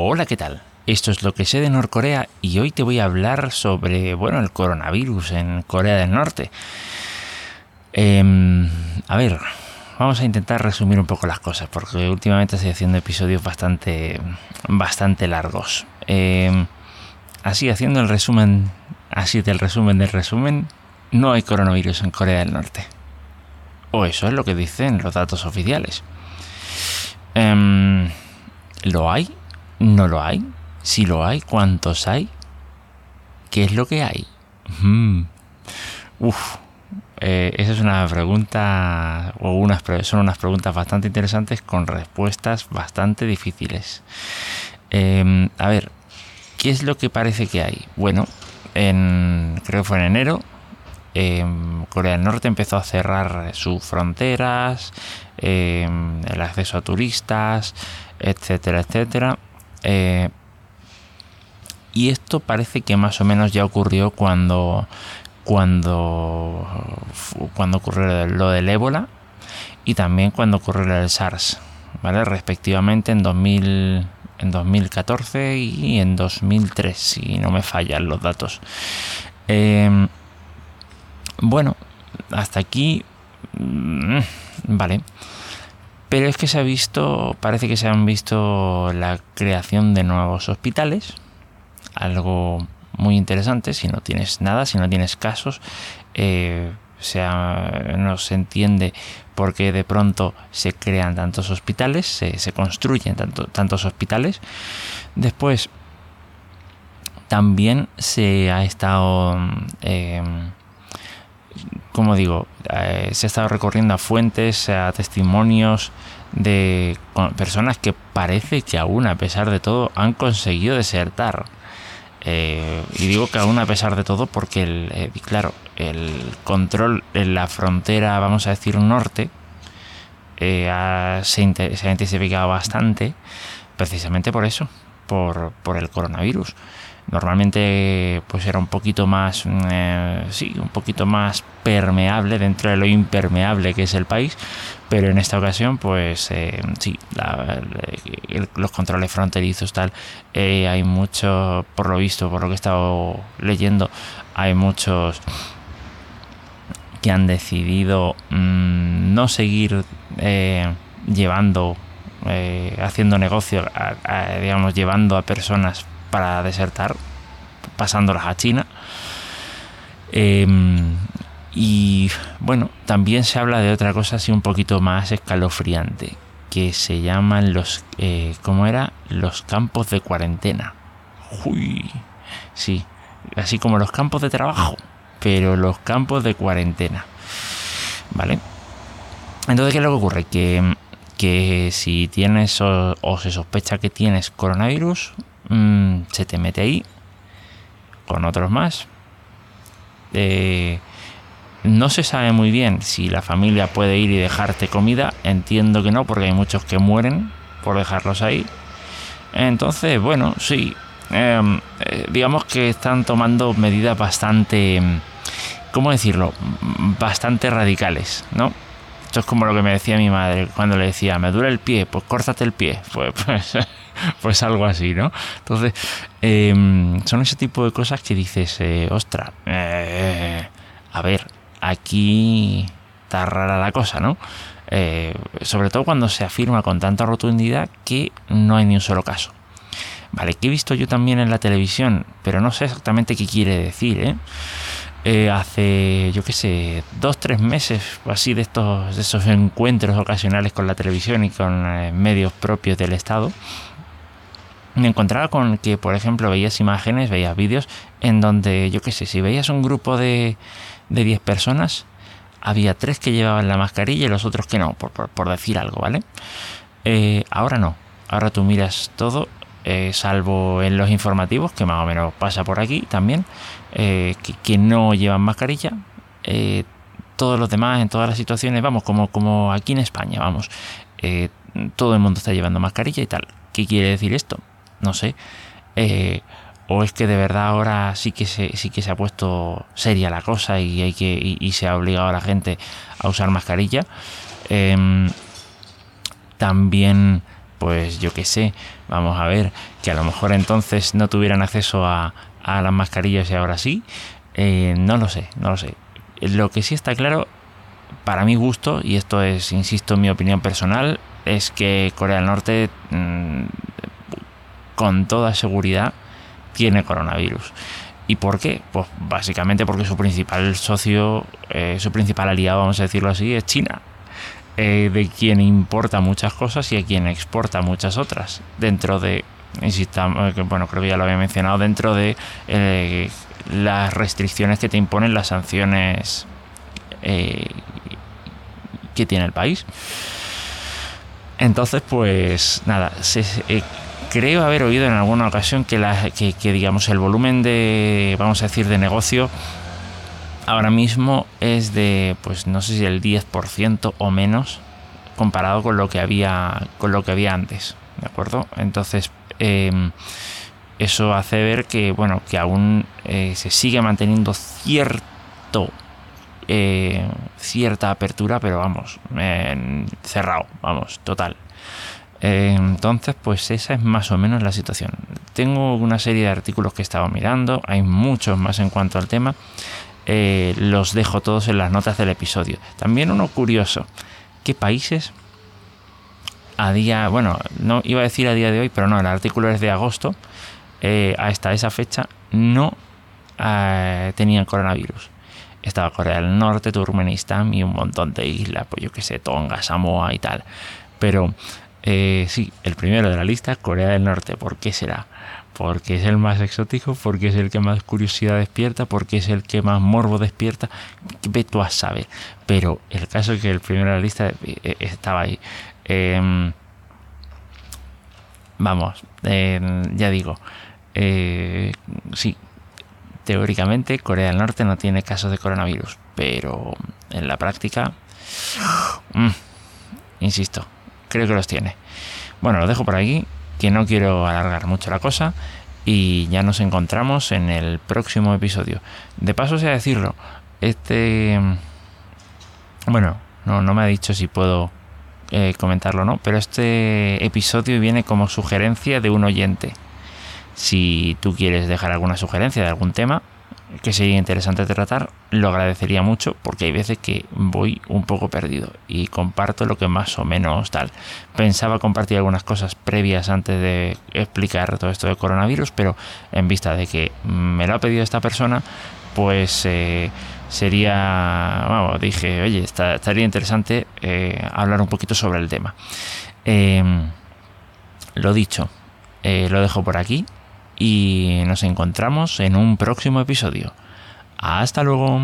Hola, ¿qué tal? Esto es lo que sé de Norcorea y hoy te voy a hablar sobre, bueno, el coronavirus en Corea del Norte. Em, a ver, vamos a intentar resumir un poco las cosas porque últimamente estoy haciendo episodios bastante, bastante largos. Em, así, haciendo el resumen, así del resumen del resumen, no hay coronavirus en Corea del Norte. O eso es lo que dicen los datos oficiales. Em, ¿Lo hay? ¿No lo hay? Si lo hay, ¿cuántos hay? ¿Qué es lo que hay? Mm. Uf, eh, esa es una pregunta, o unas, son unas preguntas bastante interesantes con respuestas bastante difíciles. Em, a ver, ¿qué es lo que parece que hay? Bueno, en, creo que fue en enero, em, Corea del Norte empezó a cerrar sus fronteras, em, el acceso a turistas, etcétera, etcétera. Eh, y esto parece que más o menos ya ocurrió cuando, cuando, cuando ocurrió lo del ébola y también cuando ocurrió lo del SARS, ¿vale? Respectivamente en, 2000, en 2014 y en 2003, si no me fallan los datos. Em, bueno, hasta aquí, mm, vale. Pero es que se ha visto, parece que se han visto la creación de nuevos hospitales, algo muy interesante, si no tienes nada, si no tienes casos, eh, no se entiende por qué de pronto se crean tantos hospitales, se, construyen tantos hospitales. Después, también se ha estado... Eh, como digo, eh, se ha estado recorriendo a fuentes, a testimonios de personas que parece que aún a pesar de todo han conseguido desertar. Eh, y digo que aún a pesar de todo porque, el, eh, claro, el control en la frontera, vamos a decir, norte, se, ha intensificado bastante precisamente por eso, por, el coronavirus. Normalmente pues era un poquito más eh, sí un poquito más permeable dentro de lo impermeable que es el país pero en esta ocasión pues eh, sí los controles fronterizos tal eh, hay mucho por lo visto por lo que he estado leyendo hay muchos que han decidido mm, no seguir llevando haciendo negocio digamos llevando a personas para desertar, pasándolas a China. Em, y bueno, también se habla de otra cosa así un poquito más escalofriante, que se llaman los, eh, ¿cómo era? Los campos de cuarentena. Uy, sí, así como los campos de trabajo, pero los campos de cuarentena. ¿Vale? Entonces, ¿qué es lo que ocurre? Que, que si tienes o se sospecha que tienes coronavirus, Mm, se te mete ahí con otros más. Eh, no se sabe muy bien si la familia puede ir y dejarte comida. Entiendo que no, porque hay muchos que mueren por dejarlos ahí. Entonces, bueno, sí. Em, eh, digamos que están tomando medidas bastante, ¿cómo decirlo? Bastante radicales, ¿no? Esto es como lo que me decía mi madre cuando le decía, me duele el pie, pues córtate el pie. Pues, pues pues algo así, ¿no? Entonces, em, son ese tipo de cosas que dices, eh, ostra, eh, a ver, aquí está rara la cosa, ¿no? Eh, sobre todo cuando se afirma con tanta rotundidad que no hay ni un solo caso. Vale, que he visto yo también en la televisión, pero no sé exactamente qué quiere decir, ¿eh? Hace, yo qué sé, dos, tres meses así de estos, de esos encuentros ocasionales con la televisión y con medios propios del Estado, me encontraba con que, por ejemplo, veías imágenes, veías vídeos en donde, yo qué sé, si veías un grupo de, de 10 personas, había tres que llevaban la mascarilla y los otros que no, por, decir algo, ¿vale? Eh, ahora no, ahora tú miras todo, eh, salvo en los informativos, que más o menos pasa por aquí también, eh, que, no llevan mascarilla. todos los demás, en todas las situaciones, vamos, como, como aquí en España, vamos, todo el mundo está llevando mascarilla y tal. ¿Qué quiere decir esto? no sé. Eh, o es que de verdad ahora sí que se, sí que se ha puesto seria la cosa y, hay que, y, se ha obligado a la gente a usar mascarilla. Em, también pues yo qué sé, vamos a ver, que a lo mejor entonces no tuvieran acceso a, las mascarillas y ahora sí. Eh, no lo sé, no lo sé. Lo que sí está claro, para mi gusto, y esto es, insisto, mi opinión personal, es que Corea del Norte, mm, con toda seguridad, tiene coronavirus. ¿Y por qué? Pues básicamente porque su principal socio, eh, su principal aliado, vamos a decirlo así, es China. Eh, de quien importa muchas cosas y a quien exporta muchas otras. Dentro de, insistamos, bueno, creo que ya lo había mencionado, dentro de eh, las restricciones que te imponen las sanciones que tiene el país. Entonces, pues nada, se, creo haber oído en alguna ocasión que, la, que, digamos el volumen de, vamos a decir, de negocio ahora mismo es de, pues no sé si el 10% o menos comparado con lo que había, con lo que había antes, ¿de acuerdo? Entonces, em, eso hace ver que, bueno, que aún eh, se sigue manteniendo cierto eh, cierta apertura, pero vamos, cerrado, vamos, total. Eh, entonces, pues esa es más o menos la situación. Tengo una serie de artículos que he estado mirando, hay muchos más en cuanto al tema. Eh, los dejo todos en las notas del episodio. También uno curioso, ¿qué países a día, bueno, no iba a decir a día de hoy, pero no, el artículo es de agosto, eh, hasta esa fecha no tenían coronavirus. Estaba Corea del Norte, Turkmenistán y un montón de islas, pues yo que sé, Tonga, Samoa y tal. Pero eh, sí, el primero de la lista, Corea del Norte. ¿Por qué será? Porque es el más exótico, porque es el que más curiosidad despierta, porque es el que más morbo despierta. Ve tú a saber. Pero el caso es que el primero de la lista eh, eh, estaba ahí. Em, vamos, em, ya digo. sí, teóricamente Corea del Norte no tiene casos de coronavirus, pero en la práctica, mm, insisto, creo que los tiene. Bueno, lo dejo por aquí, que no quiero alargar mucho la cosa y ya nos encontramos en el próximo episodio. De paso, sea decirlo, este... Bueno, no, no me ha dicho si puedo eh, comentarlo o no, pero este episodio viene como sugerencia de un oyente. Si tú quieres dejar alguna sugerencia de algún tema, que sería interesante tratar, lo agradecería mucho porque hay veces que voy un poco perdido y comparto lo que más o menos tal. Pensaba compartir algunas cosas previas antes de explicar todo esto de coronavirus, pero en vista de que me lo ha pedido esta persona, pues eh, sería, vamos, dije, oye, estaría interesante eh, hablar un poquito sobre el tema. Em, lo dicho, eh, lo dejo por aquí y nos encontramos en un próximo episodio. Hasta luego.